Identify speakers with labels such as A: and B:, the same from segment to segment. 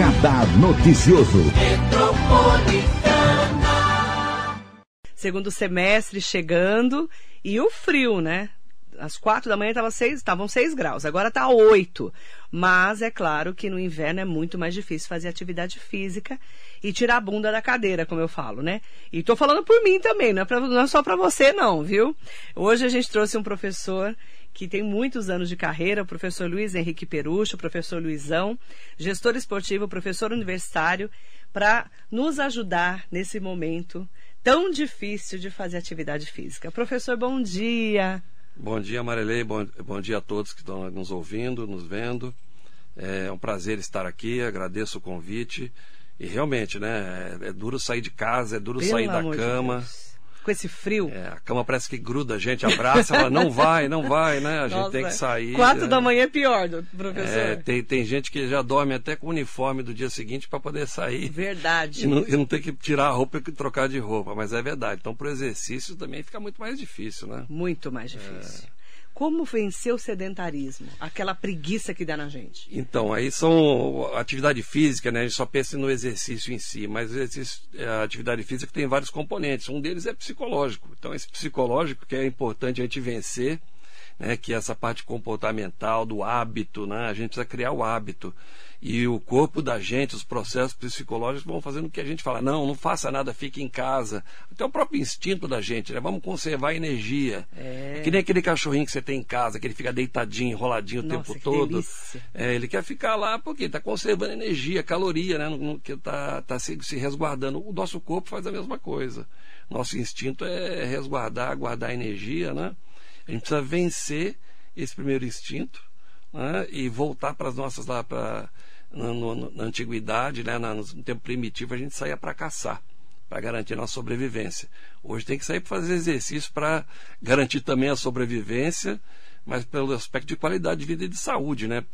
A: Radar Noticioso.
B: Segundo semestre chegando e o frio, né? às quatro da manhã estavam seis, estavam graus, agora está oito. Mas é claro que no inverno é muito mais difícil fazer atividade física e tirar a bunda da cadeira, como eu falo, né? E estou falando por mim também, não é, pra, não é só para você, não, viu? Hoje a gente trouxe um professor que tem muitos anos de carreira, o professor Luiz Henrique Perucho, o professor Luizão, gestor esportivo, professor universitário, para nos ajudar nesse momento tão difícil de fazer atividade física. Professor, bom dia.
C: Bom dia, Marilei. Bom, bom dia a todos que estão nos ouvindo, nos vendo. É um prazer estar aqui, agradeço o convite. E realmente, né, é, é duro sair de casa, é duro
B: Pelo
C: sair da cama.
B: De com esse frio.
C: É, a cama parece que gruda, a gente abraça, ela não vai, não vai, né? A gente Nossa, tem que sair.
B: Quatro
C: né?
B: da manhã é pior, professor. É,
C: tem, tem gente que já dorme até com o uniforme do dia seguinte para poder sair.
B: Verdade.
C: E não, e não ter que tirar a roupa e trocar de roupa, mas é verdade. Então, para o exercício também fica muito mais difícil, né?
B: Muito mais difícil. É. Como vencer o sedentarismo? Aquela preguiça que dá na gente.
C: Então, aí são atividade física, né? A gente só pensa no exercício em si, mas exercício, a atividade física tem vários componentes. Um deles é psicológico. Então, esse psicológico que é importante a gente vencer né, que é essa parte comportamental, do hábito, né, a gente precisa criar o hábito. E o corpo da gente, os processos psicológicos vão fazendo com que a gente fala, não, não faça nada, fique em casa. Até o próprio instinto da gente, né? Vamos conservar a energia. É... é que nem aquele cachorrinho que você tem em casa, que ele fica deitadinho, enroladinho Nossa, o tempo todo. É, ele quer ficar lá porque está conservando energia, caloria, né? No, que está tá se, se resguardando. O nosso corpo faz a mesma coisa. Nosso instinto é resguardar, guardar energia, né? A gente precisa vencer esse primeiro instinto né, e voltar para as nossas lá para na, antiguidade, né, no tempo primitivo, a gente saía para caçar para garantir a nossa sobrevivência. Hoje tem que sair para fazer exercício para garantir também a sobrevivência, mas pelo aspecto de qualidade de vida e de saúde, né?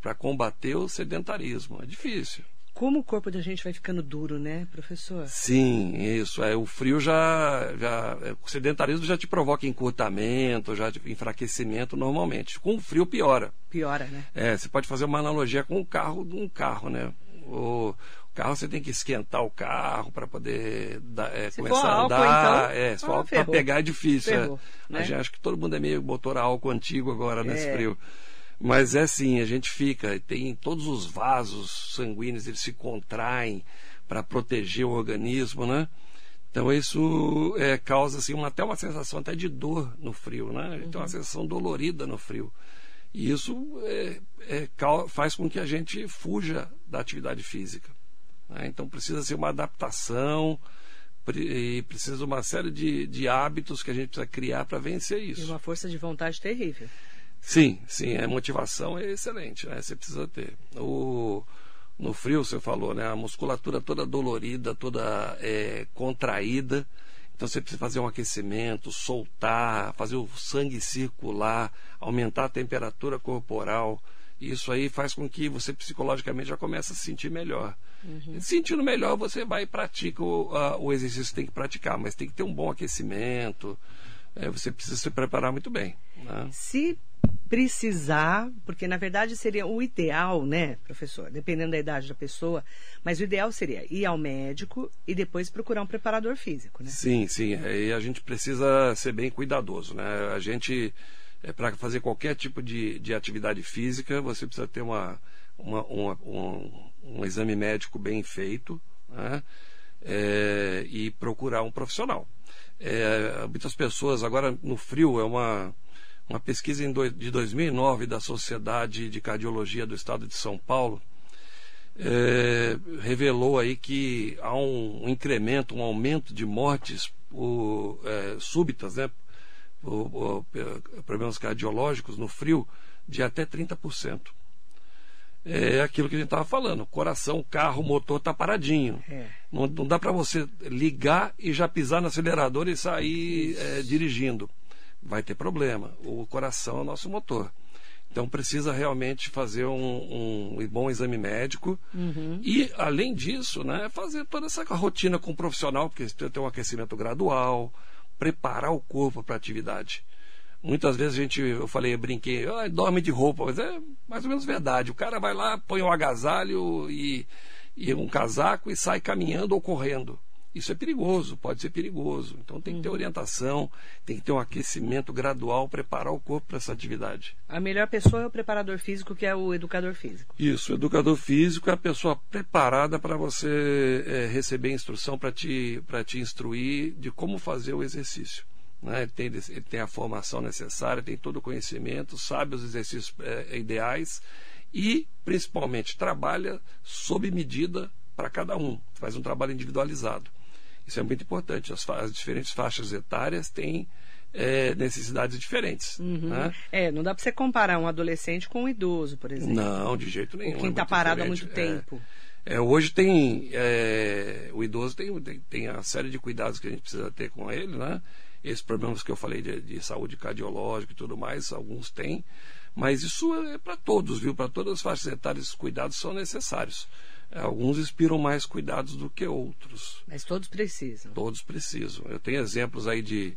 C: Para combater o sedentarismo. É difícil
B: como o corpo da gente vai ficando duro, né, professor?
C: Sim, isso. É, o frio já, já. É, o sedentarismo já te provoca encurtamento, já enfraquecimento normalmente. Com o frio piora.
B: Piora, né?
C: É, você pode fazer uma analogia com o carro de um carro, né? O, carro você tem que esquentar o carro para poder dar, é, começar a andar. Álcool, então, é, só ah, para pegar é difícil. É. Ferrou, é. né? Gente, acho que todo mundo é meio motor a álcool antigo agora nesse é. frio. Mas é assim, a gente fica, tem todos os vasos sanguíneos, eles se contraem para proteger o organismo, né? Então isso é, causa assim, uma, até uma sensação até de dor no frio, né? Uhum. Tem uma sensação dolorida no frio. E isso é, é, faz com que a gente fuja da atividade física. Né? Então precisa ser uma adaptação, e precisa uma série de, de hábitos que a gente precisa criar para vencer isso.
B: E uma força de vontade terrível.
C: Sim, sim, a motivação é excelente, né? Você precisa ter. O, no frio, você falou, né? A musculatura toda dolorida, toda é, contraída. Então você precisa fazer um aquecimento, soltar, fazer o sangue circular, aumentar a temperatura corporal. Isso aí faz com que você psicologicamente já comece a se sentir melhor. Uhum. Sentindo melhor, você vai e pratica o, a, o exercício que tem que praticar, mas tem que ter um bom aquecimento. É, você precisa se preparar muito bem. Né?
B: Se precisar, porque na verdade seria o ideal, né, professor, dependendo da idade da pessoa, mas o ideal seria ir ao médico e depois procurar um preparador físico, né?
C: Sim, sim, e a gente precisa ser bem cuidadoso, né? A gente, é, para fazer qualquer tipo de, de atividade física, você precisa ter uma, uma, uma um, um, exame médico bem feito, né? É, e procurar um profissional. É, muitas pessoas, agora no frio, é uma uma pesquisa de 2009 da Sociedade de Cardiologia do Estado de São Paulo é, revelou aí que há um, incremento, um aumento de mortes por, é, súbitas, né, por, por, por, problemas cardiológicos no frio, de até 30%. É aquilo que a gente estava falando: coração, carro, motor está paradinho. É. Não, não, dá para você ligar e já pisar no acelerador e sair é, dirigindo vai ter problema. O coração é o nosso motor. Então precisa realmente fazer um, um bom exame médico uhum. e, além disso, né, fazer toda essa rotina com o profissional, porque precisa ter um aquecimento gradual, preparar o corpo para a atividade. Muitas vezes a gente, eu falei, eu brinquei, ah, dorme de roupa, mas é mais ou menos verdade. O cara vai lá, põe um agasalho e, e um casaco e sai caminhando ou correndo. Isso é perigoso, pode ser perigoso. Então tem que ter uhum. orientação, tem que ter um aquecimento gradual, preparar o corpo para essa atividade.
B: A melhor pessoa é o preparador físico, que é o educador físico.
C: Isso, o educador físico é a pessoa preparada para você é, receber instrução, para te, te instruir de como fazer o exercício. Né? Ele, tem, ele tem a formação necessária, tem todo o conhecimento, sabe os exercícios é, ideais e, principalmente, trabalha sob medida para cada um, faz um trabalho individualizado. Isso é muito importante. As, as diferentes faixas etárias têm é, necessidades diferentes.
B: Uhum. Né? É, não dá para você comparar um adolescente com um idoso, por exemplo.
C: Não, de jeito nenhum.
B: Ou quem está é parado há muito é, tempo.
C: É, hoje tem. É, o idoso tem, tem, tem, a série de cuidados que a gente precisa ter com ele, né? Esses problemas que eu falei de, de saúde cardiológica e tudo mais, alguns têm. Mas isso é para todos, viu? Para todas as faixas etárias, esses cuidados são necessários. Alguns inspiram mais cuidados do que outros.
B: Mas todos precisam.
C: Todos precisam. Eu tenho exemplos aí de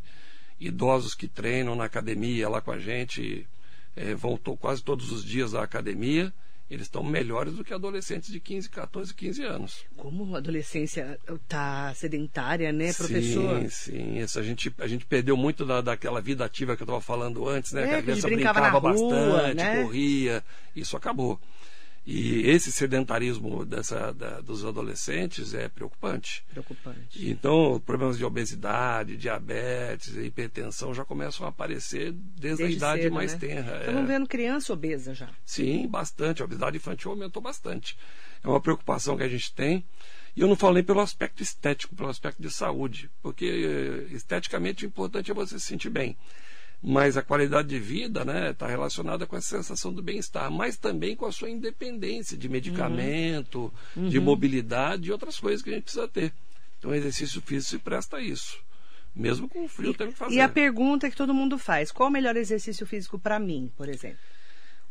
C: idosos que treinam na academia lá com a gente, é, vão quase todos os dias à academia. Eles estão melhores do que adolescentes de 15, 14, 15 anos.
B: Como a adolescência está sedentária, né, professor?
C: Sim, sim. Isso, a, gente, a gente perdeu muito da, daquela vida ativa que eu estava falando antes, né?
B: É,
C: que a
B: criança brincava, brincava bastante, né?
C: corria. Isso acabou. E esse sedentarismo dessa, da, dos adolescentes é preocupante.
B: Preocupante.
C: Então, problemas de obesidade, diabetes, hipertensão já começam a aparecer desde, desde a idade cedo, mais né? tenra.
B: Estamos é. vendo criança obesa já.
C: Sim, bastante. A obesidade infantil aumentou bastante. É uma preocupação que a gente tem. E eu não falei pelo aspecto estético, pelo aspecto de saúde, porque eh, esteticamente o importante é você se sentir bem mas a qualidade de vida está né, tá relacionada com a sensação do bem-estar, mas também com a sua independência de medicamento, uhum. de uhum. mobilidade e outras coisas que a gente precisa ter. Então, o exercício físico se presta a isso. Mesmo com o frio, tem que fazer.
B: E a pergunta que todo mundo faz: qual o melhor exercício físico para mim, por exemplo?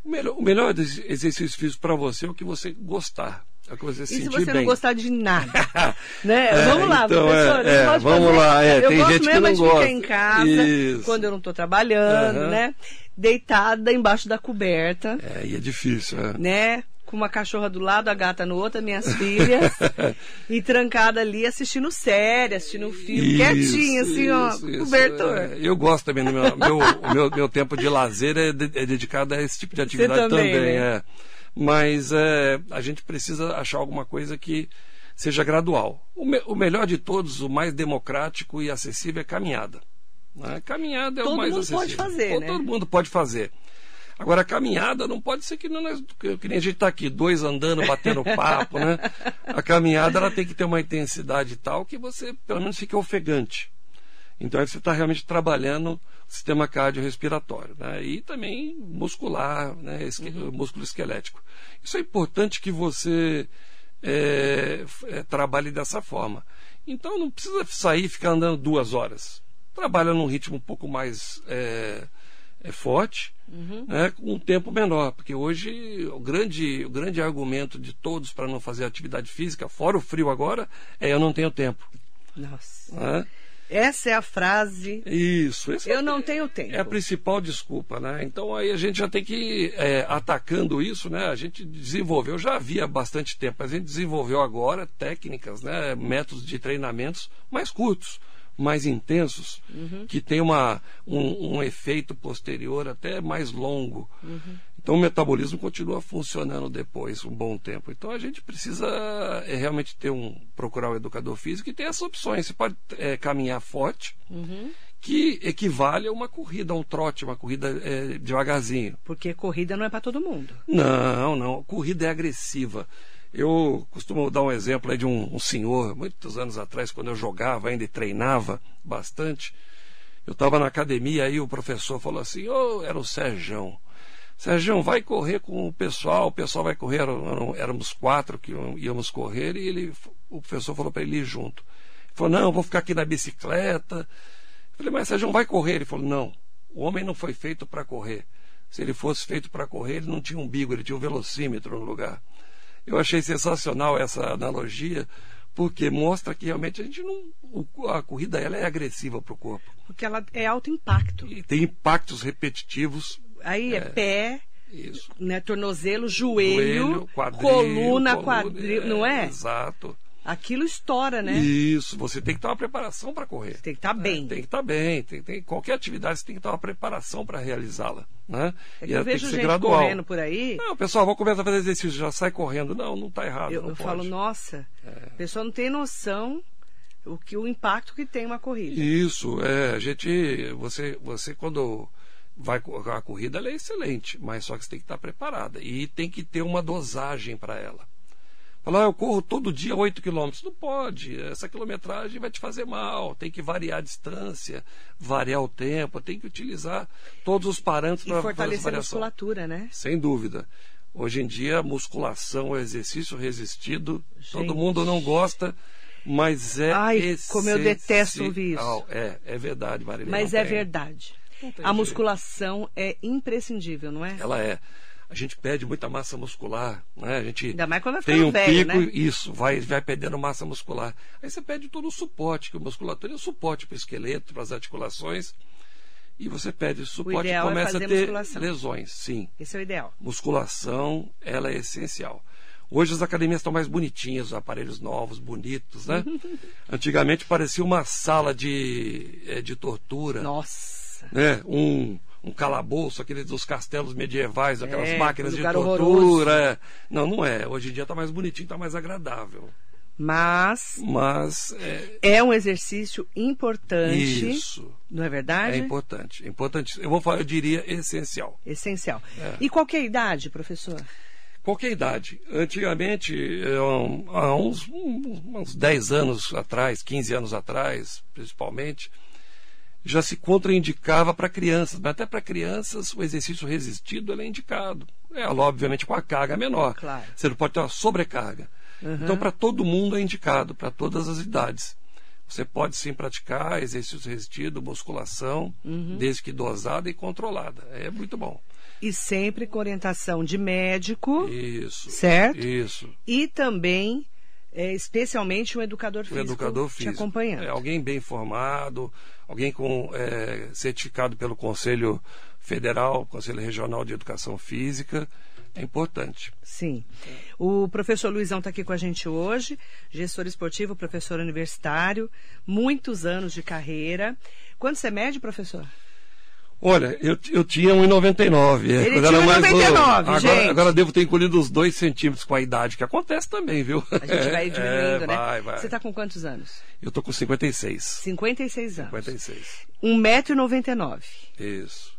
C: O melhor, o melhor exercício físico para você é o que você gostar. É que você
B: e
C: se
B: você
C: bem.
B: não gostar de nada? né? É, vamos lá,
C: então,
B: professor.
C: É, é, vamos lá, é,
B: eu
C: tem
B: gosto
C: gente
B: mesmo
C: que não
B: de
C: gosta.
B: ficar em casa,
C: Isso.
B: quando eu não estou trabalhando, uhum. né? Deitada embaixo da coberta.
C: É, e é difícil, é.
B: Né? com uma cachorra do lado, a gata no outro, minhas filhas, e trancada ali assistindo série, assistindo filme, isso, quietinha, assim, isso, ó, isso, cobertor.
C: É, eu gosto também, do meu, meu, meu, meu tempo de lazer é, de, é, dedicado a esse tipo de atividade
B: Você também.
C: também
B: né?
C: é. Mas é, a gente precisa achar alguma coisa que seja gradual. O, me, o melhor de todos, o mais democrático e acessível é caminhada. Né? Caminhada é
B: todo
C: o mais
B: mundo
C: acessível.
B: Pode fazer,
C: todo,
B: né?
C: todo mundo pode fazer. Agora, a caminhada não pode ser que, não, que nem a gente está aqui, dois andando, batendo papo, né? A caminhada ela tem que ter uma intensidade tal que você, pelo menos, fique ofegante. Então, aí você está realmente trabalhando o sistema cardiorrespiratório. Né? E também muscular, né? Esque, uhum. músculo esquelético. Isso é importante que você é, é, trabalhe dessa forma. Então, não precisa sair e ficar andando duas horas. Trabalha num ritmo um pouco mais é, é forte, uhum. né, com um tempo menor, porque hoje o grande, o grande argumento de todos para não fazer atividade física, fora o frio agora, é eu não tenho tempo.
B: Nossa. Né? Essa é a frase.
C: Isso.
B: Eu
C: é,
B: não tenho tempo.
C: É a principal desculpa, né? Então aí a gente já tem que ir é, atacando isso, né? A gente desenvolveu, já havia bastante tempo, mas a gente desenvolveu agora técnicas, né? Métodos de treinamentos mais curtos mais intensos, uhum. que tem uma, um, um, efeito posterior até mais longo. Uhum. Então o metabolismo continua funcionando depois um bom tempo. Então a gente precisa é, realmente ter um procurar um educador físico e ter essas opções. Você pode é, caminhar forte, uhum. que equivale a uma corrida, a um trote, uma corrida é, devagarzinho.
B: Porque corrida não é para todo mundo.
C: Não, não. Corrida é agressiva. Eu costumo dar um exemplo de um, um, senhor, muitos anos atrás, quando eu jogava ainda e treinava bastante. Eu estava na academia e o professor falou assim: oh, era o Sérgio. Sérgio, vai correr com o pessoal, o pessoal vai correr, eram, éramos quatro que íamos correr, e ele, o professor falou para ele ir junto. Ele falou, não, vou ficar aqui na bicicleta. Eu falei, mas Sérgio, vai correr? Ele falou, não, o homem não foi feito para correr. Se ele fosse feito para correr, ele não tinha umbigo, ele tinha um velocímetro no lugar. Eu achei sensacional essa analogia, porque mostra que realmente a gente não. A corrida ela é agressiva para o corpo.
B: Porque ela é alto impacto.
C: E tem impactos repetitivos.
B: Aí é, é pé,
C: isso.
B: Né, tornozelo, joelho,
C: joelho quadril,
B: coluna, coluna, quadril,
C: é,
B: não é?
C: Exato.
B: Aquilo estoura, né?
C: Isso, você tem que ter uma preparação para correr.
B: Tem que estar tá bem.
C: É, tem que estar tá bem. Tem, tem, qualquer atividade você tem que ter uma preparação para realizá-la. Né?
B: É que e eu vejo que gente gradual. correndo por aí.
C: Não, pessoal, vou começar a fazer exercício, já sai correndo. Não, não está errado.
B: Eu, eu falo, nossa, é. a pessoa não tem noção o que o impacto que tem uma corrida.
C: Isso, é, a gente, você, você quando vai a corrida é excelente, mas só que você tem que estar preparada e tem que ter uma dosagem para ela. Falar, ah, eu corro todo dia 8 quilômetros. Não pode, essa quilometragem vai te fazer mal. Tem que variar a distância, variar o tempo, tem que utilizar todos os parâmetros para
B: fortalecer a musculatura, né?
C: Sem dúvida. Hoje em dia, musculação, exercício resistido, Gente. todo mundo não gosta, mas é
B: Ai, como eu detesto ouvir isso.
C: É, é verdade, Marília.
B: Mas é tem. verdade. A musculação é imprescindível, não é?
C: Ela é a gente perde muita massa muscular, né? A gente
B: Ainda mais quando vai
C: tem um
B: velho,
C: pico,
B: né?
C: isso, vai, vai perdendo massa muscular. Aí você perde todo o suporte, que a musculatura é o suporte para o esqueleto, para as articulações. E você perde o suporte
B: e
C: começa
B: é
C: a ter
B: musculação.
C: lesões, sim.
B: Esse é o ideal.
C: Musculação, ela é essencial. Hoje as academias estão mais bonitinhas, aparelhos novos, bonitos, né? Antigamente parecia uma sala de, eh, de tortura.
B: Nossa!
C: Né? Um, um calabouço, aqueles dos castelos medievais, aquelas
B: é,
C: máquinas de
B: tortura.
C: É. Não, não é. Hoje em dia está mais bonitinho, está mais agradável.
B: Mas,
C: Mas
B: é... é... um exercício importante.
C: Isso.
B: Não é verdade?
C: É importante. Importante. Eu vou falar, eu diria essencial.
B: Essencial. É. E qualquer idade, professor?
C: Qualquer idade. Antigamente, há uns, uns 10 anos atrás, 15 anos atrás, principalmente, já se contraindicava para crianças, mas até para crianças o exercício resistido é indicado. É, obviamente com a carga menor.
B: Claro.
C: Você não pode ter uma sobrecarga. Uhum. Então, para todo mundo é indicado, para todas as idades. Você pode sim praticar exercício resistido, musculação, uhum. desde que dosada e controlada. É muito bom.
B: E sempre com orientação de médico.
C: Isso.
B: Certo?
C: Isso.
B: E também é, especialmente um educador físico,
C: um educador físico.
B: te acompanhando.
C: É, alguém bem formado, alguém com é, certificado pelo Conselho Federal, Conselho Regional de Educação Física, é importante.
B: Sim. O professor Luizão está aqui com a gente hoje, gestor esportivo, professor universitário, muitos anos de carreira. Quanto você mede, professor?
C: Olha, eu, eu tinha 1,99.
B: É, Ele tinha 1,99,
C: agora,
B: gente.
C: Agora devo ter encolhido uns 2 centímetros com a idade, que acontece também, viu?
B: A gente vai diminuindo,
C: é,
B: né?
C: Vai, vai.
B: Você está com quantos anos?
C: Eu tô com 56.
B: 56 anos.
C: 56.
B: 1,99m.
C: Isso.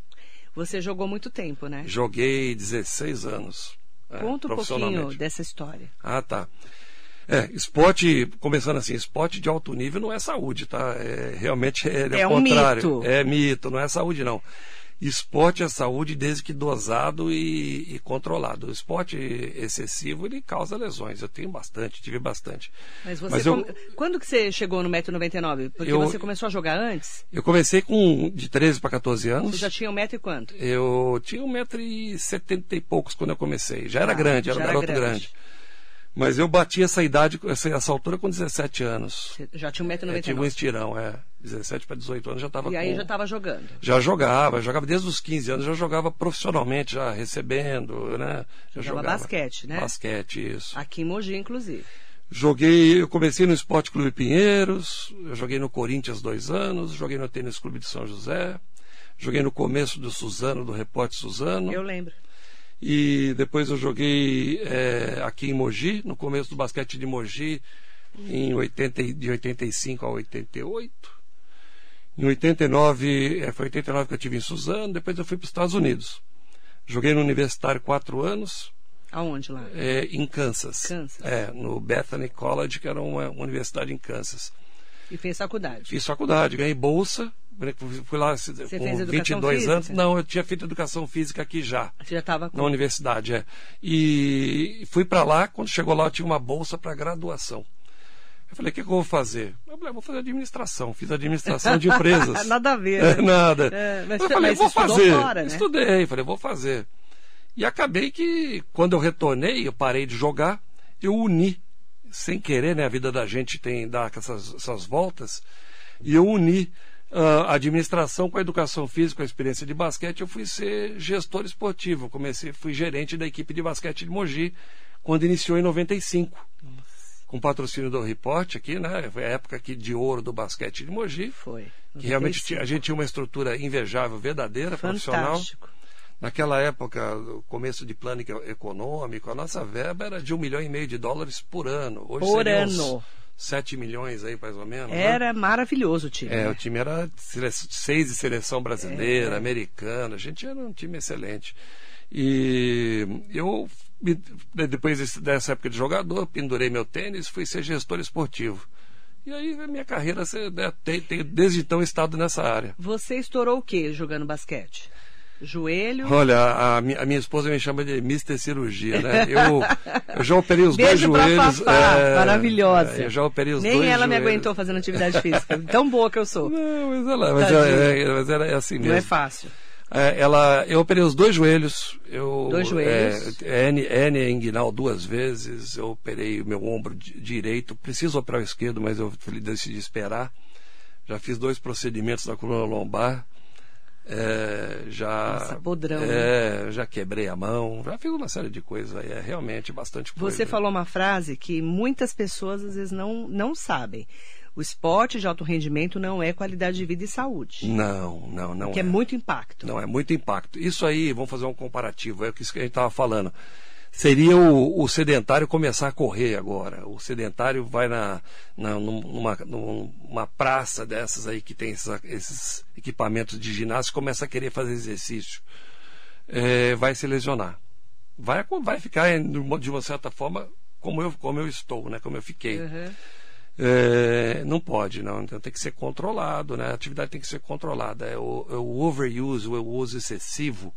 B: Você jogou muito tempo, né?
C: Joguei 16 anos.
B: É, Conta um pouquinho dessa história.
C: Ah, tá. É, esporte, começando assim, esporte de alto nível não é saúde, tá? É, realmente é, é, é o um contrário.
B: Mito.
C: É mito, não é saúde, não. Esporte é saúde desde que dosado e, e, controlado. O esporte excessivo ele causa lesões. Eu tenho bastante, tive bastante.
B: Mas você Mas eu, quando que você chegou no 1,99m? Porque eu, você começou a jogar antes?
C: Eu comecei com de 13 para 14 anos.
B: Você já tinha um metro e quanto?
C: Eu tinha um metro e setenta e poucos quando eu comecei. Já era ah, grande, era um garoto grande. grande. Mas eu bati essa idade, essa, essa altura com 17 anos.
B: Você já tinha 1,99m?
C: É, tive um estirão, é. 17 para 18 anos já estava
B: E aí com... já estava jogando?
C: Já jogava, jogava desde os 15 anos, já jogava profissionalmente, já recebendo, né? Já
B: jogava, jogava basquete, né?
C: Basquete, isso.
B: Aqui em Mogi, inclusive.
C: Joguei, eu comecei no Esporte Clube Pinheiros, eu joguei no Corinthians dois anos, joguei no Tênis Clube de São José, joguei no começo do Suzano, do Repórter Suzano.
B: Eu lembro.
C: E depois eu joguei é, aqui em Mogi, no começo do basquete de Mogi, em 80, de 85 a 88. Em 89, é, foi 89 que eu tive em Suzano, depois eu fui para os Estados Unidos. Joguei no Universitário quatro anos.
B: Aonde lá?
C: É, em Kansas.
B: Kansas.
C: É, no Bethany College, que era uma, uma universidade em Kansas.
B: E fez faculdade?
C: Fiz faculdade, ganhei bolsa Fui lá com 22 física? anos. Não, eu tinha feito educação física aqui já.
B: Você já estava
C: Na universidade, é. E fui para lá, quando chegou lá, eu tinha uma bolsa para graduação. Eu falei, o que, que, eu vou fazer? Eu falei, ah, vou fazer administração. Fiz administração de empresas.
B: nada a ver. Né?
C: Nada.
B: É, mas,
C: eu falei, vou fazer.
B: Fora, né?
C: Estudei, falei, vou fazer. E acabei que, quando eu retornei, eu parei de jogar, eu uni sem querer, né? A vida da gente tem dá essas, essas voltas. E eu uni a administração com a educação física, com a experiência de basquete. Eu fui ser gestor esportivo. Eu comecei, fui gerente da equipe de basquete de Mogi quando iniciou em 95. Nossa. Com patrocínio do Report aqui, né? Foi a época aqui de ouro do basquete de Mogi.
B: Foi.
C: 95. Que realmente a gente tinha uma estrutura invejável, verdadeira, Fantástico. profissional. Naquela época, começo de plano econômico, a nossa verba era de um milhão e meio de dólares por ano. Hoje
B: por ano.
C: 7 milhões aí, mais ou menos.
B: Né? Era né? maravilhoso o time.
C: É, né? o time era seis de seleção brasileira, é. americana. A gente era um time excelente. E eu, depois dessa época de jogador, pendurei meu tênis, fui ser gestor esportivo. E aí a minha carreira né, tem, tem desde então estado nessa área.
B: Você estourou o que jogando basquete? Joelho?
C: Olha, a, a, minha, esposa me chama de Mister Cirurgia, né? Eu, eu já operei os Beijo dois joelhos.
B: Fafá, é, maravilhosa.
C: É, eu já operei os
B: Nem
C: dois
B: ela
C: joelhos.
B: me aguentou fazendo atividade física. Tão boa que eu sou.
C: Não, mas ela, mas, é, é, mas era é assim mesmo.
B: Não é fácil.
C: É, ela, eu operei os dois joelhos. Eu,
B: dois joelhos.
C: É, N, inguinal duas vezes. Eu operei o meu ombro direito. Preciso operar o esquerdo, mas eu decidi esperar. Já fiz dois procedimentos na coluna lombar. É, já
B: Nossa, podrão,
C: é, né? já quebrei a mão, já fiz uma série de coisas aí, é realmente bastante coisa.
B: Você falou uma frase que muitas pessoas às vezes não, não sabem. O esporte de alto rendimento não é qualidade de vida e saúde.
C: Não, não, não.
B: Que é. é muito impacto.
C: Não, é muito impacto. Isso aí, vamos fazer um comparativo, é isso que a gente estava falando seria o, o, sedentário começar a correr agora. O sedentário vai na, na numa, numa praça dessas aí que tem esses, esses equipamentos de ginásio começa a querer fazer exercício. É, vai se lesionar. Vai, vai ficar, de uma certa forma, como eu, como eu estou, né? como eu fiquei. Uhum. É, não pode, não. Então tem que ser controlado, né? A atividade tem que ser controlada. É o, é o overuse, o uso excessivo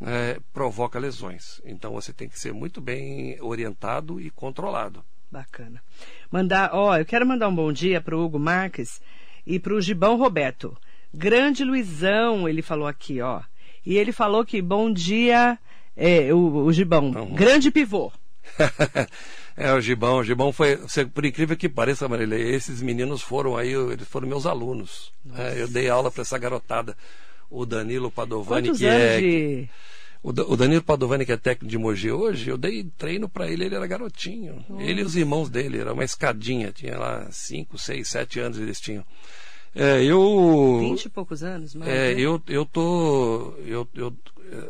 C: é, provoca lesões. Então você tem que ser muito bem orientado e controlado.
B: Bacana. Mandar, ó, eu quero mandar um bom dia para o Hugo Marques e para o Gibão Roberto. Grande Luizão, ele falou aqui, ó. E ele falou que bom dia, é, o, o Gibão, uhum. grande pivô.
C: é, o Gibão, o Gibão foi, por incrível que pareça, Marília, esses meninos foram aí, eles foram meus alunos. É, eu dei aula para essa garotada o Danilo Padovani,
B: Quantos
C: que
B: é.
C: De... O, o Danilo Padovani, que é técnico de Mogi hoje, eu dei treino para ele, ele era garotinho. Ele e os irmãos dele, era uma escadinha, tinha lá 5, 6, 7 anos eles tinham. É, eu.
B: 20 e poucos anos, mas.
C: É, né? eu, eu tô. Eu, eu,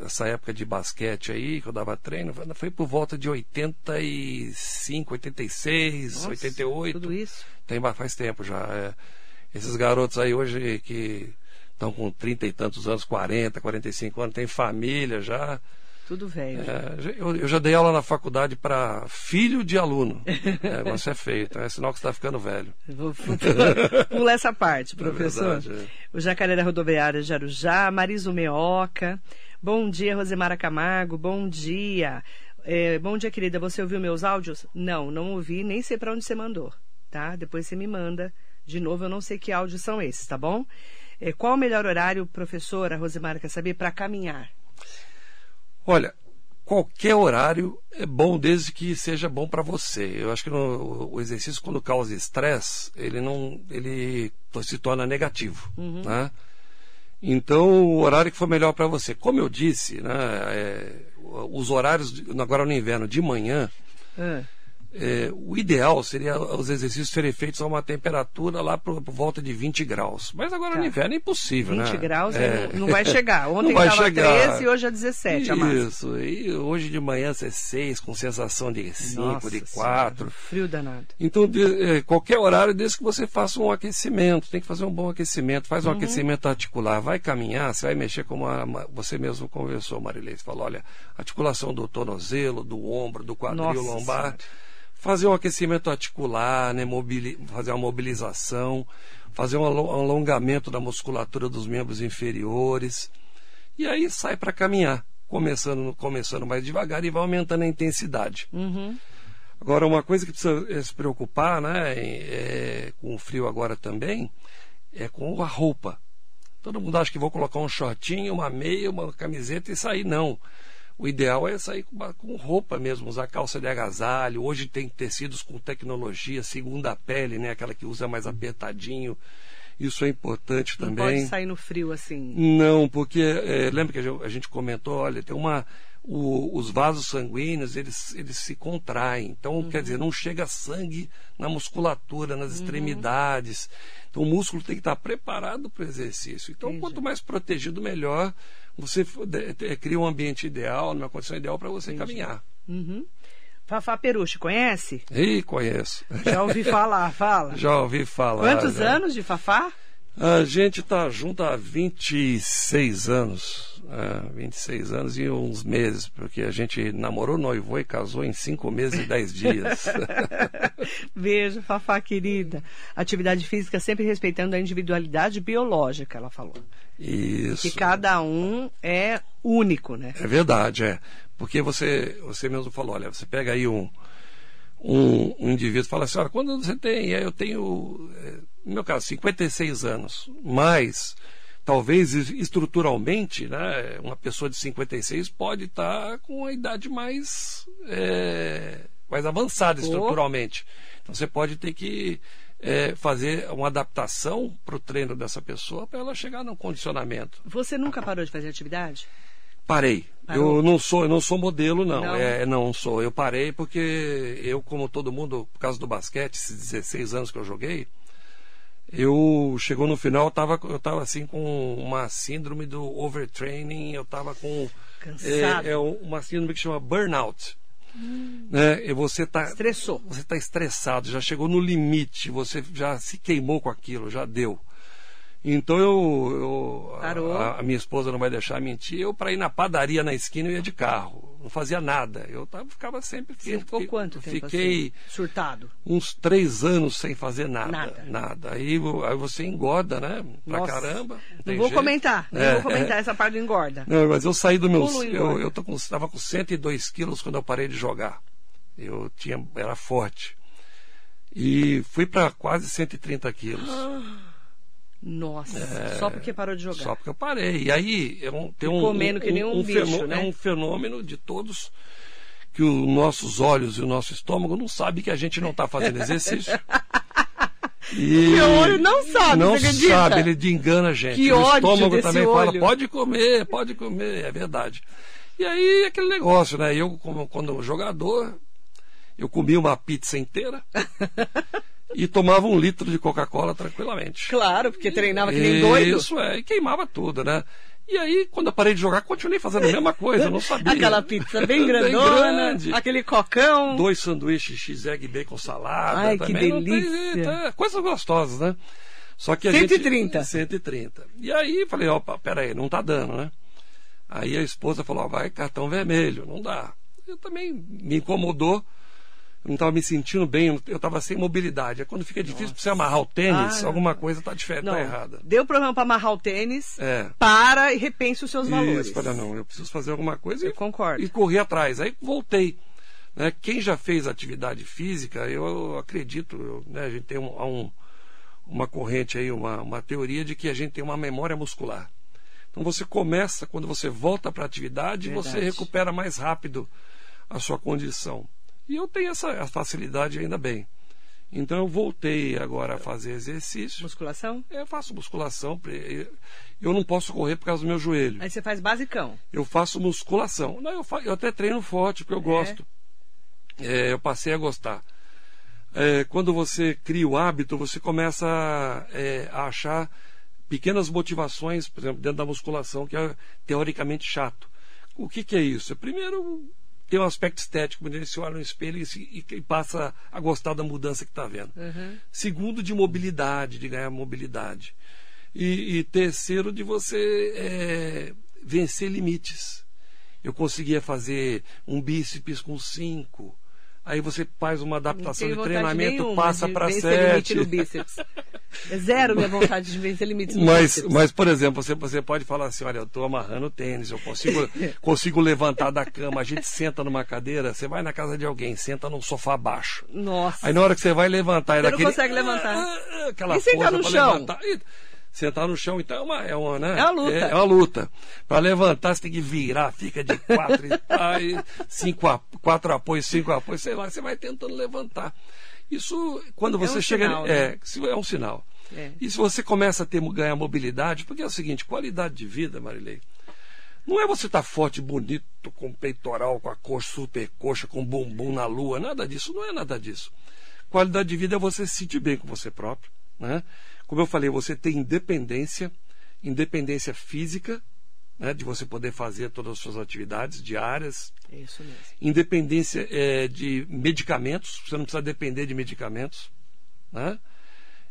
C: essa época de basquete aí, que eu dava treino, foi por volta de 85, 86, Nossa, 88.
B: Tudo isso?
C: Tem, faz tempo já. É. Esses garotos aí hoje que estão com 30 e tantos anos, 40, 45 anos, tem família já.
B: Tudo velho.
C: É, eu, eu, já dei aula na faculdade para filho de aluno. É, você é feio, então é sinal que você está ficando velho.
B: Vou pular essa parte, é professor. É verdade. O Jacaré da Rodoviária de Arujá, Mariso Meoca. Bom dia, Rosemara Camargo. Bom dia. É, bom dia, querida. Você ouviu meus áudios? Não, não ouvi, nem sei para onde você mandou. Tá? Depois você me manda. De novo, eu não sei que áudios são esses, tá bom? É, qual o melhor horário, professora Rosemara, quer saber, para caminhar?
C: Olha, qualquer horário é bom desde que seja bom para você. Eu acho que no, o exercício quando causa estresse, ele não, ele se torna negativo, uhum. né? Então, o horário que for melhor para você. Como eu disse, né, é, os horários agora no inverno de manhã, é. É, o ideal seria os exercícios serem feitos a uma temperatura lá por, por volta de 20 graus. Mas agora tá. no inverno é impossível,
B: 20
C: né?
B: graus é, não vai chegar. Ontem estava 13 e hoje é 17 a
C: máxima. Isso, e hoje de manhã é 6, com sensação de 5, de 4. Senhora,
B: frio danado.
C: Então, de, é, qualquer horário desde que você faça um aquecimento, tem que fazer um bom aquecimento, faz um uhum. aquecimento articular, vai caminhar, você vai mexer como a, você mesmo conversou, Marilei. Você falou, olha, articulação do tornozelo, do ombro, do quadril Nossa lombar. Senhora fazer um aquecimento articular, né, fazer uma mobilização, fazer um alongamento da musculatura dos membros inferiores. E aí sai para caminhar, começando, começando mais devagar e vai aumentando a intensidade.
B: Uhum.
C: Agora, uma coisa que precisa eh, se preocupar, né, é, com o frio agora também, é com a roupa. Todo mundo acha que vou colocar um shortinho, uma meia, uma camiseta e sair. Não. O ideal é sair com, roupa mesmo, usar calça de agasalho. Hoje tem tecidos com tecnologia, segunda pele, né? Aquela que usa mais apertadinho. Isso é importante
B: Não
C: também. Não
B: pode sair no frio assim.
C: Não, porque é, lembra que a gente comentou, olha, tem uma o, os vasos sanguíneos eles, eles se contraem. Então, uhum. quer dizer, não chega sangue na musculatura, nas uhum. extremidades. Então, o músculo tem que estar preparado para o exercício. Então, Entendi. quanto mais protegido, melhor. Você cria um ambiente ideal, uma condição ideal para você Entendi. caminhar.
B: Uhum. Fafá Peruche, conhece?
C: Ih, conheço.
B: Já ouvi falar, fala.
C: Já ouvi falar.
B: Quantos
C: já.
B: anos de Fafá?
C: A gente está junto há 26 anos. É, 26 anos e uns meses, porque a gente namorou, noivou e casou em cinco meses e dez dias.
B: Beijo, Fafá querida. Atividade física sempre respeitando a individualidade biológica, ela falou.
C: Isso.
B: Que cada um é único, né?
C: É verdade, é. Porque você, você mesmo falou, olha, você pega aí um, um, um indivíduo e fala assim, olha, quando você tem? Eu tenho, é, no meu caso, 56 anos, mas talvez estruturalmente, né, uma pessoa de 56 pode estar tá com a idade mais, é, mais avançada estruturalmente. Então você pode ter que é, fazer uma adaptação para o treino dessa pessoa para ela chegar no condicionamento.
B: Você nunca parou de fazer atividade?
C: Parei. Parou. Eu não sou, eu não sou modelo, não. Não. É, não sou. Eu parei porque eu, como todo mundo, por causa do basquete, esses 16 anos que eu joguei, eu chegou no final, eu estava eu tava assim com uma síndrome do overtraining, eu estava com
B: Cansado.
C: É, é, uma síndrome que chama burnout. Hum. Né? E você tá
B: estressou.
C: Você está estressado, já chegou no limite, você já se queimou com aquilo, já deu. Então eu, eu a, a, minha esposa não vai deixar mentir, eu para ir na padaria na esquina eu ia de carro não fazia nada. Eu tava, ficava sempre.
B: Você ficou fiquei, quanto tempo
C: Fiquei
B: assim, surtado.
C: Uns três anos sem fazer nada.
B: Nada.
C: nada. Aí, aí você engorda, né? Pra Nossa. caramba.
B: Não, não vou jeito. comentar, não é, vou comentar é. essa parte do engorda.
C: Não, mas eu saí do meu. Eu, eu tô com, estava com 102 quilos quando eu parei de jogar. Eu tinha, era forte. E fui para quase 130 quilos. Ah.
B: Nossa, é, só porque parou de jogar.
C: Só porque eu parei. E aí é um, tem um,
B: um, um, um bicho, fenômeno, né?
C: é um fenômeno de todos que os nossos olhos e o nosso estômago não sabem que a gente não está fazendo exercício.
B: E Meu olho não sabe,
C: Não sabe, ele engana a gente.
B: Que
C: o estômago também
B: olho.
C: fala, pode comer, pode comer, é verdade. E aí aquele negócio, né? Eu, como quando jogador, eu comia uma pizza inteira. e tomava um litro de Coca-Cola tranquilamente.
B: Claro, porque treinava que nem doido.
C: Isso é, e queimava tudo, né? E aí, quando eu parei de jogar, continuei fazendo a mesma coisa, eu não sabia.
B: Aquela pizza bem grandona, bem aquele cocão.
C: Dois sanduíches x-egg bacon salada.
B: Ai,
C: também.
B: que delícia.
C: Tem, é, coisas gostosas, né? Só que a
B: 130.
C: Gente, 130. E aí, falei, opa, peraí, não tá dando, né? Aí a esposa falou, ó, vai cartão vermelho, não dá. Eu também me incomodou eu não estava me sentindo bem, eu estava sem mobilidade. É quando fica difícil para você amarrar o tênis, ah, alguma coisa está diferente, está errada.
B: Deu problema para amarrar o tênis,
C: é.
B: para e repense os seus
C: Isso,
B: valores.
C: Isso, não, eu preciso fazer alguma coisa
B: eu
C: e,
B: concordo.
C: e correr atrás. Aí voltei. Né? Quem já fez atividade física, eu acredito, eu, né, a gente tem um, um, uma corrente aí, uma, uma teoria de que a gente tem uma memória muscular. Então você começa, quando você volta para a atividade, Verdade. você recupera mais rápido a sua condição. E eu tenho essa facilidade ainda bem. Então eu voltei agora a fazer exercício.
B: Musculação?
C: Eu faço musculação. Eu não posso correr por causa do meu joelho.
B: Aí você faz basicão?
C: Eu faço musculação. Não, eu, eu até treino forte, porque eu é. gosto. É, eu passei a gostar. É, quando você cria o hábito, você começa a, é, a achar pequenas motivações, por exemplo, dentro da musculação, que é teoricamente chato. O que, que é isso? Primeiro, tem um aspecto estético, quando você olha no espelho e, e, e, passa a gostar da mudança que está vendo.
B: Uhum.
C: Segundo, de mobilidade, de ganhar mobilidade. E, e terceiro, de você é, vencer limites. Eu conseguia fazer um bíceps com cinco, Aí você faz uma adaptação de treinamento, passa para sete.
B: No bíceps. É zero minha vontade de vencer limites no
C: mas,
B: bíceps.
C: Mas, por exemplo, você, você pode falar assim, olha, eu estou amarrando tênis, eu consigo, consigo levantar da cama, a gente senta numa cadeira, você vai na casa de alguém, senta num sofá baixo.
B: Nossa.
C: Aí na hora que você vai levantar...
B: Você
C: daquele,
B: não consegue levantar.
C: Ah, aquela
B: e sentar no chão? Levantar,
C: Sentar no chão, então, é uma, é uma, né?
B: É uma luta.
C: É, é uma luta. Para levantar, você tem que virar, fica de quatro, aí, cinco, quatro apoios, cinco apoios, sei lá, você vai tentando levantar. Isso, quando você
B: é um
C: chega.
B: Sinal,
C: é,
B: né?
C: é um sinal.
B: É.
C: E se você começa a ter, ganhar mobilidade, porque é o seguinte, qualidade de vida, Marilei, não é você estar tá forte, bonito, com peitoral, com a coxa, super coxa, com bumbum na lua, nada disso, não é nada disso. Qualidade de vida é você se sentir bem com você próprio. Né? Como eu falei, você tem independência, independência física, né, de você poder fazer todas as suas atividades diárias.
B: É isso mesmo.
C: Independência é, de medicamentos, você não precisa depender de medicamentos. Né?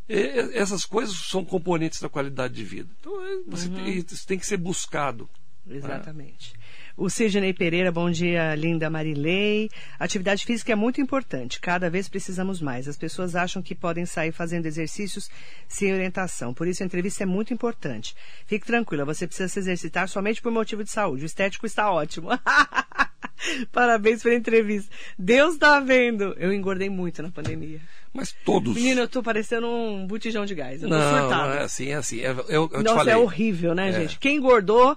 C: E, essas coisas são componentes da qualidade de vida. Então, é, você
B: Uhum.
C: tem, isso tem que ser buscado.
B: Exatamente. O Sidney Pereira, bom dia, linda Marilei. Atividade física é muito importante, cada vez precisamos mais. As pessoas acham que podem sair fazendo exercícios sem orientação, por isso a entrevista é muito importante. Fique tranquila, você precisa se exercitar somente por motivo de saúde. O estético está ótimo. Parabéns pela entrevista. Deus está vendo. Eu engordei muito na pandemia.
C: Mas todos.
B: Menino, eu tô parecendo um botijão de gás. Eu tô
C: não,
B: surtada.
C: não é assim, é assim. É, eu, eu
B: Nossa,
C: falei.
B: é horrível, né,
C: É.
B: gente? Quem engordou,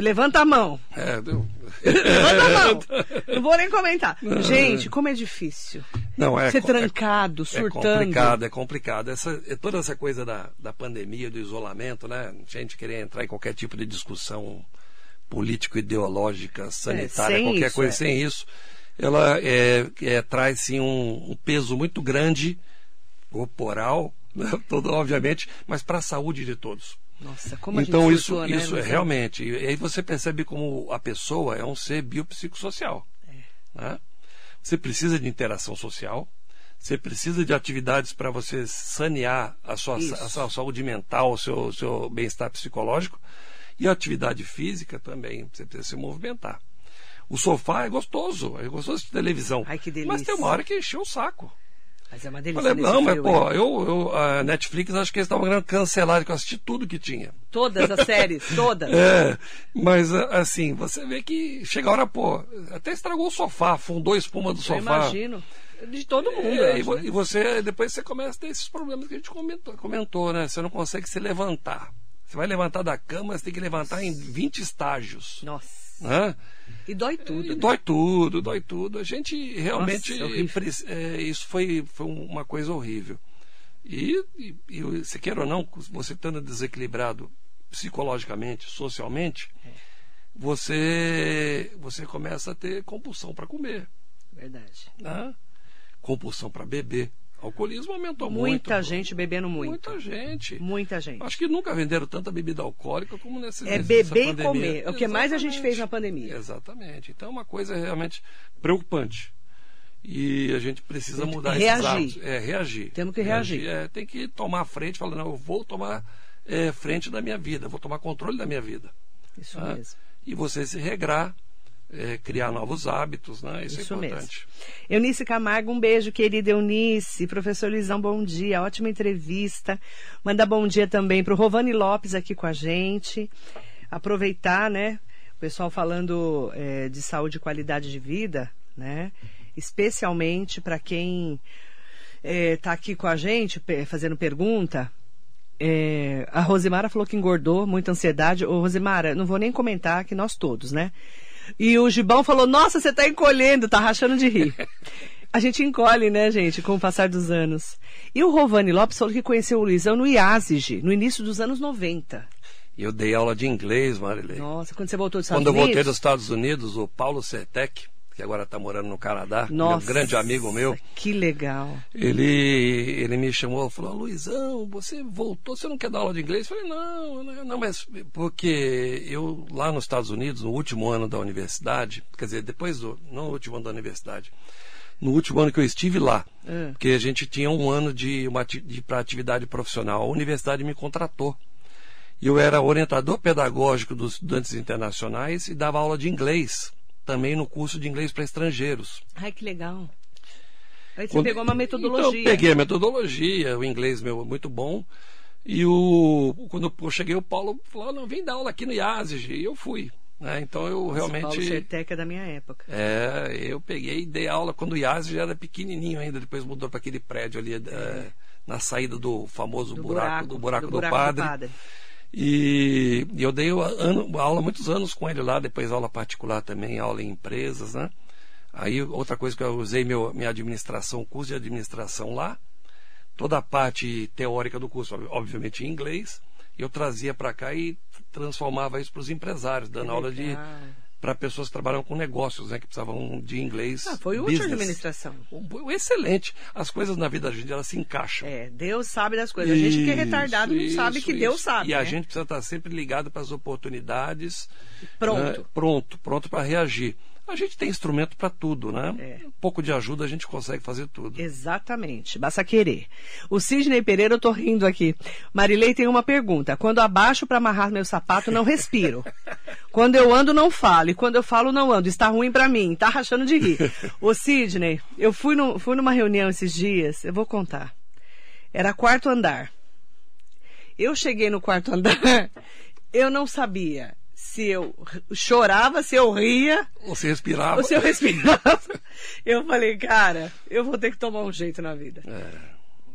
B: levanta a mão.
C: É,
B: Levanta a mão. Não vou nem comentar. Gente, como é difícil.
C: Não, é,
B: Ser
C: co-
B: trancado,
C: é,
B: surtando.
C: É complicado, é complicado. Essa, é toda essa coisa da, da pandemia, do isolamento, né? Gente querer entrar em qualquer tipo de discussão político-ideológica, sanitária,
B: sem
C: qualquer
B: isso,
C: coisa
B: é.
C: sem isso, ela é, é, traz sim um, um peso muito grande, corporal, né? todo, obviamente, mas para a saúde de todos.
B: Nossa, como a
C: então
B: gente
C: isso,
B: surtou, né,
C: isso é
B: Luciano?
C: realmente. E aí você percebe como a pessoa é um ser biopsicossocial. né? Você precisa de interação social. Você precisa de atividades para você sanear a sua, a sua saúde mental, o seu, seu bem-estar psicológico. E a atividade física também. Você precisa se movimentar. O sofá é gostoso, é gostoso de televisão.
B: Ai, que
C: Mas tem
B: delícia.
C: uma hora que encheu o saco.
B: Mas é uma
C: Eu
B: delícia
C: falei, não, mas pô, eu, eu, a Netflix acho que eles estavam querendo cancelar, que eu assisti tudo que tinha.
B: Todas as séries, todas.
C: É, mas assim, você vê que chega a hora, pô, até estragou o sofá, afundou a espuma do
B: Eu
C: sofá.
B: imagino. De todo mundo, eu
C: É, e,
B: acho,
C: vo-
B: né?
C: e você, depois você começa a ter esses problemas que a gente comentou, comentou, né? Você não consegue se levantar. Você vai levantar da cama, você tem que levantar em 20 estágios.
B: Nossa.
C: Né?
B: E dói tudo. Né?
C: dói tudo, dói tudo. A gente realmente.
B: Nossa, é
C: isso foi, foi uma coisa horrível. E, e, e se quer ou não, você estando desequilibrado psicologicamente, socialmente, você, você começa a ter compulsão para comer,
B: Verdade.
C: né? compulsão para beber. Alcoolismo aumentou muito.
B: Muita gente bebendo muito.
C: Muita gente.
B: Muita gente.
C: Acho que nunca venderam tanta bebida alcoólica como nesse
B: É beber e comer. É o que mais a gente
C: Exatamente.
B: fez na pandemia.
C: Exatamente. Então é uma coisa realmente preocupante. E a gente precisa
B: Tem
C: mudar
B: reagir.
C: esses hábitos. É, reagir.
B: Temos que reagir.
C: É, tem que tomar a frente, falar, não, eu vou tomar é, frente da minha vida, vou tomar controle da minha vida.
B: Isso
C: né?
B: mesmo.
C: E você se regrar, é, criar novos hábitos, né? Isso,
B: Isso
C: é
B: mesmo.
C: importante.
B: Eunice Camargo, um beijo, querida Eunice. Professor Luizão, bom dia. Ótima entrevista. Manda bom dia também para o Rovani Lopes aqui com a gente. Aproveitar, né? O pessoal falando eh, de saúde e qualidade de vida, né? Especialmente para quem está aqui com a gente, fazendo pergunta. É, a Rosimara falou que engordou, muita ansiedade. Ô, Rosimara, não vou nem comentar que nós todos, né? E o Gibão falou: Nossa, você tá encolhendo, tá rachando de rir. A gente encolhe, né, gente, com o passar dos anos. E o Rovani Lopes falou que conheceu o Luizão no IASIG, no início dos anos 90.
C: E eu dei aula de inglês, Marilei.
B: Nossa, quando você voltou dos Estados
C: Quando eu voltei
B: Unidos?
C: dos Estados Unidos, o Paulo Sertec, que agora está morando no Canadá,
B: Nossa,
C: meu grande amigo meu,
B: Que legal.
C: Ele, ele me chamou e falou, Luizão, você voltou, você não quer dar aula de inglês? Eu falei, não, não, mas porque eu lá nos Estados Unidos, no último ano da universidade, quer dizer, depois do, não no último ano da universidade, no último ano que eu estive lá,
B: Ah.
C: porque a gente tinha um ano de, uma, de para atividade profissional, a universidade me contratou. Eu era orientador pedagógico dos estudantes internacionais e dava aula de inglês, também no curso de inglês para estrangeiros.
B: Ai, que legal. Aí você
C: Quando-
B: pegou uma metodologia.
C: Então, eu peguei a metodologia, o inglês meu é muito bom. E o, quando eu cheguei, o Paulo falou: não, vem dar aula aqui no IASIG. E eu fui. né? Então eu
B: Esse Paulo
C: realmente.
B: Sertec é da minha época.
C: É, eu peguei e dei aula quando o IASIG era pequenininho ainda, depois mudou para aquele prédio ali, é, na saída do famoso
B: Do
C: buraco,
B: buraco,
C: do buraco
B: do
C: do,
B: buraco do
C: padre.
B: padre.
C: E, e eu dei ano- aula muitos anos com ele lá, depois aula particular também, aula em empresas, né? Aí outra coisa que eu usei meu, minha administração, curso de administração lá, toda a parte teórica do curso, ob- obviamente em inglês, eu trazia para cá e transformava isso para os empresários, dando aula de. Para pessoas que trabalham com negócios, né, que precisavam de inglês.
B: Ah, foi útil a administração.
C: Excelente. As coisas na vida da gente elas se encaixam.
B: É, Deus sabe das coisas. A gente que é
C: Isso,
B: retardado não sabe
C: isso,
B: que Deus
C: isso.
B: sabe.
C: E a
B: né?
C: gente precisa estar sempre ligado para as oportunidades.
B: Pronto.
C: né? Pronto, pronto para reagir. A gente tem instrumento para tudo, né?
B: É.
C: Um pouco de ajuda a gente consegue fazer tudo.
B: Exatamente, basta querer. O Sidney Pereira, eu tô rindo aqui. Marilei tem uma pergunta. Quando abaixo para amarrar meu sapato, não respiro. Quando eu ando, não falo. E quando eu falo, não ando. Está ruim para mim. Tá rachando de rir. Ô Sidney, eu fui, no- fui numa reunião esses dias, eu vou contar. Era quarto andar. Eu cheguei no quarto andar, eu não sabia se eu chorava, se eu ria,
C: Você respirava.
B: ou se eu respirava. Eu falei, cara, eu vou ter que tomar um jeito na vida.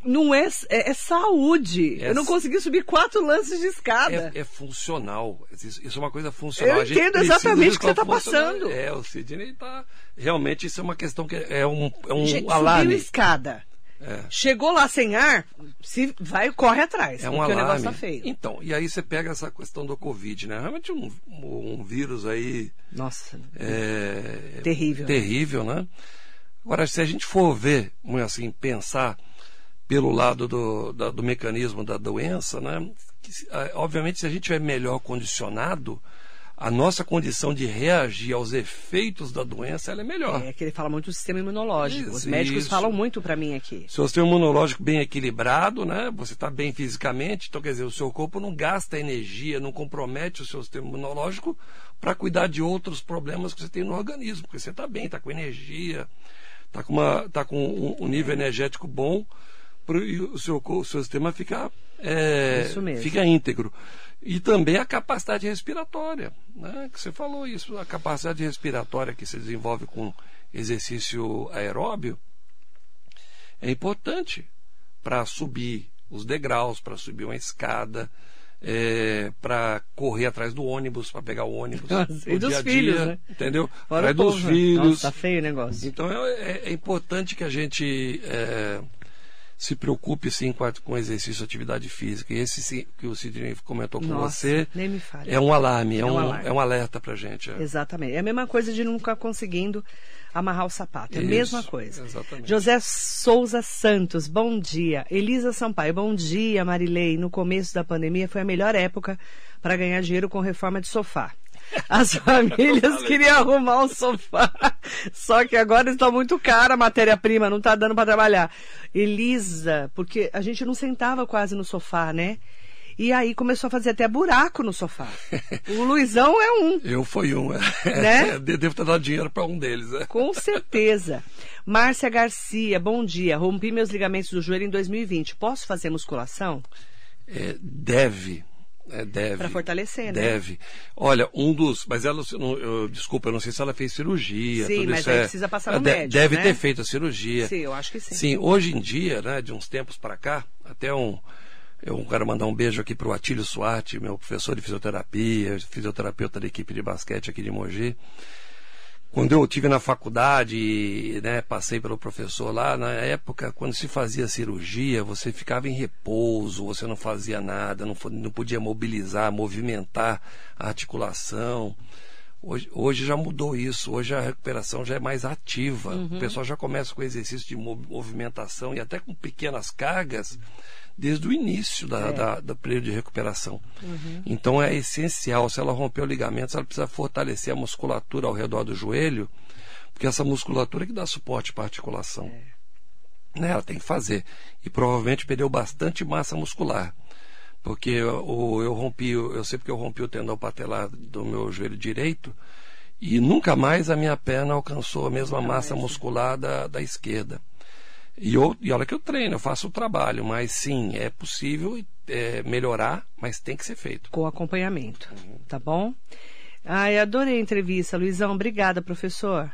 B: Não é, é, é saúde.
C: É
B: eu não consegui subir quatro lances de escada.
C: É, é funcional. Isso, isso é uma coisa funcional.
B: Eu entendo exatamente o que você tá
C: funcional-
B: passando.
C: É, o Sidney está. Realmente, isso é uma questão que é um, é um
B: Gente, subiu
C: alarme.
B: escada.
C: É.
B: Chegou lá sem ar, se vai, corre atrás.
C: É um
B: porque o
C: alarme.
B: negócio tá feio.
C: Então, e aí você pega essa questão do Covid, né? Realmente um, um vírus aí
B: Nossa,
C: é,
B: Terrível, né?
C: terrível, né? Agora, se a gente for ver, assim, pensar pelo lado do, da- do mecanismo da doença, né? que obviamente, se a gente estiver melhor condicionado, a nossa condição de reagir aos efeitos da doença ela é melhor.
B: é que ele fala muito do sistema imunológico. Os
C: Isso,
B: médicos
C: isso.
B: falam muito pra mim aqui.
C: Se você tem um imunológico bem equilibrado, né? Você está bem fisicamente, então quer dizer, o seu corpo não gasta energia, não compromete o seu sistema imunológico para cuidar de outros problemas que você tem no organismo, porque você está bem, está com energia, está com, uma, tá com um, um nível energético bom, e o seu, o seu sistema fica, é, íntegro. E também a capacidade respiratória, né? Que você falou isso, a capacidade respiratória que se desenvolve com exercício aeróbio é importante para subir os degraus, para subir uma escada, para correr atrás do ônibus, para pegar o ônibus.
B: Nossa, e dos
C: dia a
B: filhos,
C: dia,
B: né?
C: Entendeu?
B: Fora
C: Atrás dos
B: povo, né?
C: filhos.
B: Nossa, tá feio o negócio.
C: Então é, é- é importante que a gente é, se preocupe sim com, com exercício de atividade física. E esse sim, que o Sidney comentou com
B: Nossa,
C: você
B: nem me fale.
C: é um alarme, é,
B: É um
C: um,
B: alarme.
C: é um alerta para gente. é.
B: Exatamente. É a mesma coisa de nunca conseguindo amarrar o sapato. É a
C: Isso,
B: mesma coisa.
C: exatamente.
B: José Souza Santos, bom dia. Elisa Sampaio, bom dia, Marilei. No começo da pandemia foi a melhor época para ganhar dinheiro com reforma de sofá. As famílias queriam arrumar um sofá, só que agora está muito cara a matéria-prima, não está dando para trabalhar. Elisa, porque a gente não sentava quase no sofá, né? E aí começou a fazer até buraco no sofá. O Luizão é um.
C: Eu fui um. é.
B: Né?
C: Devo ter dado dinheiro para um deles. é.
B: Com certeza. Márcia Garcia, bom dia. Rompi meus ligamentos do joelho em 2020. Posso fazer musculação?
C: É, deve. É, deve.
B: Pra fortalecer, né?
C: Deve. Olha, um dos. Mas ela, eu não- eu- desculpa, eu não sei se ela fez cirurgia.
B: Sim,
C: tudo
B: mas
C: é-
B: precisa passar no
C: de-
B: médico,
C: Deve
B: né?
C: ter feito a cirurgia.
B: Sim, eu acho que sim.
C: Sim, hoje em dia, né, de uns tempos para cá, até um. Eu quero mandar um beijo aqui para o Atílio Suarte, meu professor de fisioterapia, fisioterapeuta da equipe de basquete aqui de Mogi. Quando eu tive na faculdade, né, passei pelo professor lá, na época, quando se fazia cirurgia, você ficava em repouso, você não fazia nada, não, não podia mobilizar, movimentar a articulação. Hoje, hoje já mudou isso, hoje a recuperação já é mais ativa. O pessoal já começa com exercício de mo- movimentação e até com pequenas cargas desde o início da, da- do período de recuperação. Então é essencial, se ela romper o ligamento, ela precisa fortalecer a musculatura ao redor do joelho, porque essa musculatura é que dá suporte para a articulação. Né, ela tem que fazer. E provavelmente perdeu bastante massa muscular. Porque eu, eu rompi, eu sei porque eu rompi o tendão patelar do meu joelho direito e nunca mais a minha perna alcançou a mesma massa muscular da, da esquerda. E, eu, e olha que eu treino, eu faço o trabalho, mas sim, é possível é, melhorar, mas tem que ser feito.
B: Com acompanhamento, tá bom? Ai, adorei a entrevista, Luizão. Obrigada, professor.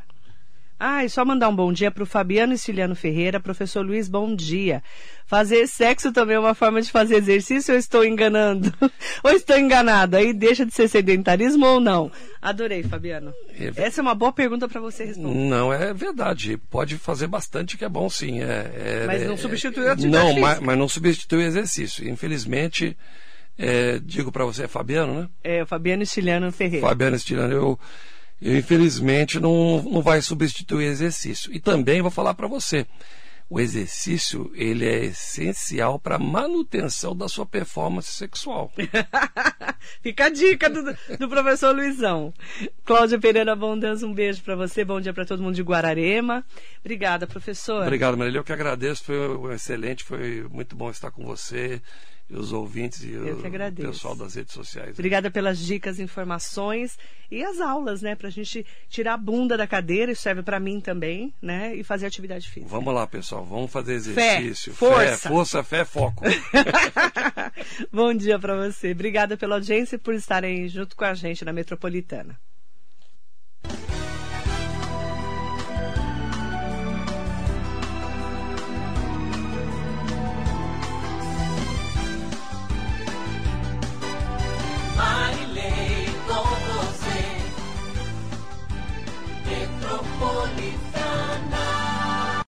B: Ah, e só mandar um bom dia para o Fabiano Estiliano Ferreira, professor Luiz, bom dia. Fazer sexo também é uma forma de fazer exercício ou estou enganando? ou estou enganada? Aí deixa de ser sedentarismo ou não? Adorei, Fabiano. É... Essa é uma boa pergunta para você responder.
C: Não, é verdade. Pode fazer bastante que é bom sim. É,
B: é mas não
C: é,
B: substitui a atividade
C: Não, mas, mas, não substitui o exercício. Infelizmente, é, digo para você, é Fabiano, né?
B: É, o Fabiano Estiliano Ferreira.
C: Fabiano Estiliano, eu, infelizmente não, não vai substituir o exercício. E também vou falar para você, o exercício ele é essencial para a manutenção da sua performance sexual.
B: Fica a dica do, do professor Luizão. Cláudia Pereira, Deus, um beijo para você, bom dia para todo mundo de Guararema. Obrigada, professor.
C: Obrigado, Marília. Eu que agradeço, foi excelente, foi muito bom estar com você e os ouvintes e o pessoal das redes sociais.
B: Obrigada pelas dicas, informações e as aulas, né? Para a gente tirar a bunda da cadeira, isso serve para mim também, né? E fazer atividade física.
C: Vamos lá, pessoal, vamos fazer exercício.
B: Fé, força,
C: fé, força, fé, foco.
B: Bom dia para você. Obrigada pela audiência e por estarem junto com a gente na.
A: Metropolitana.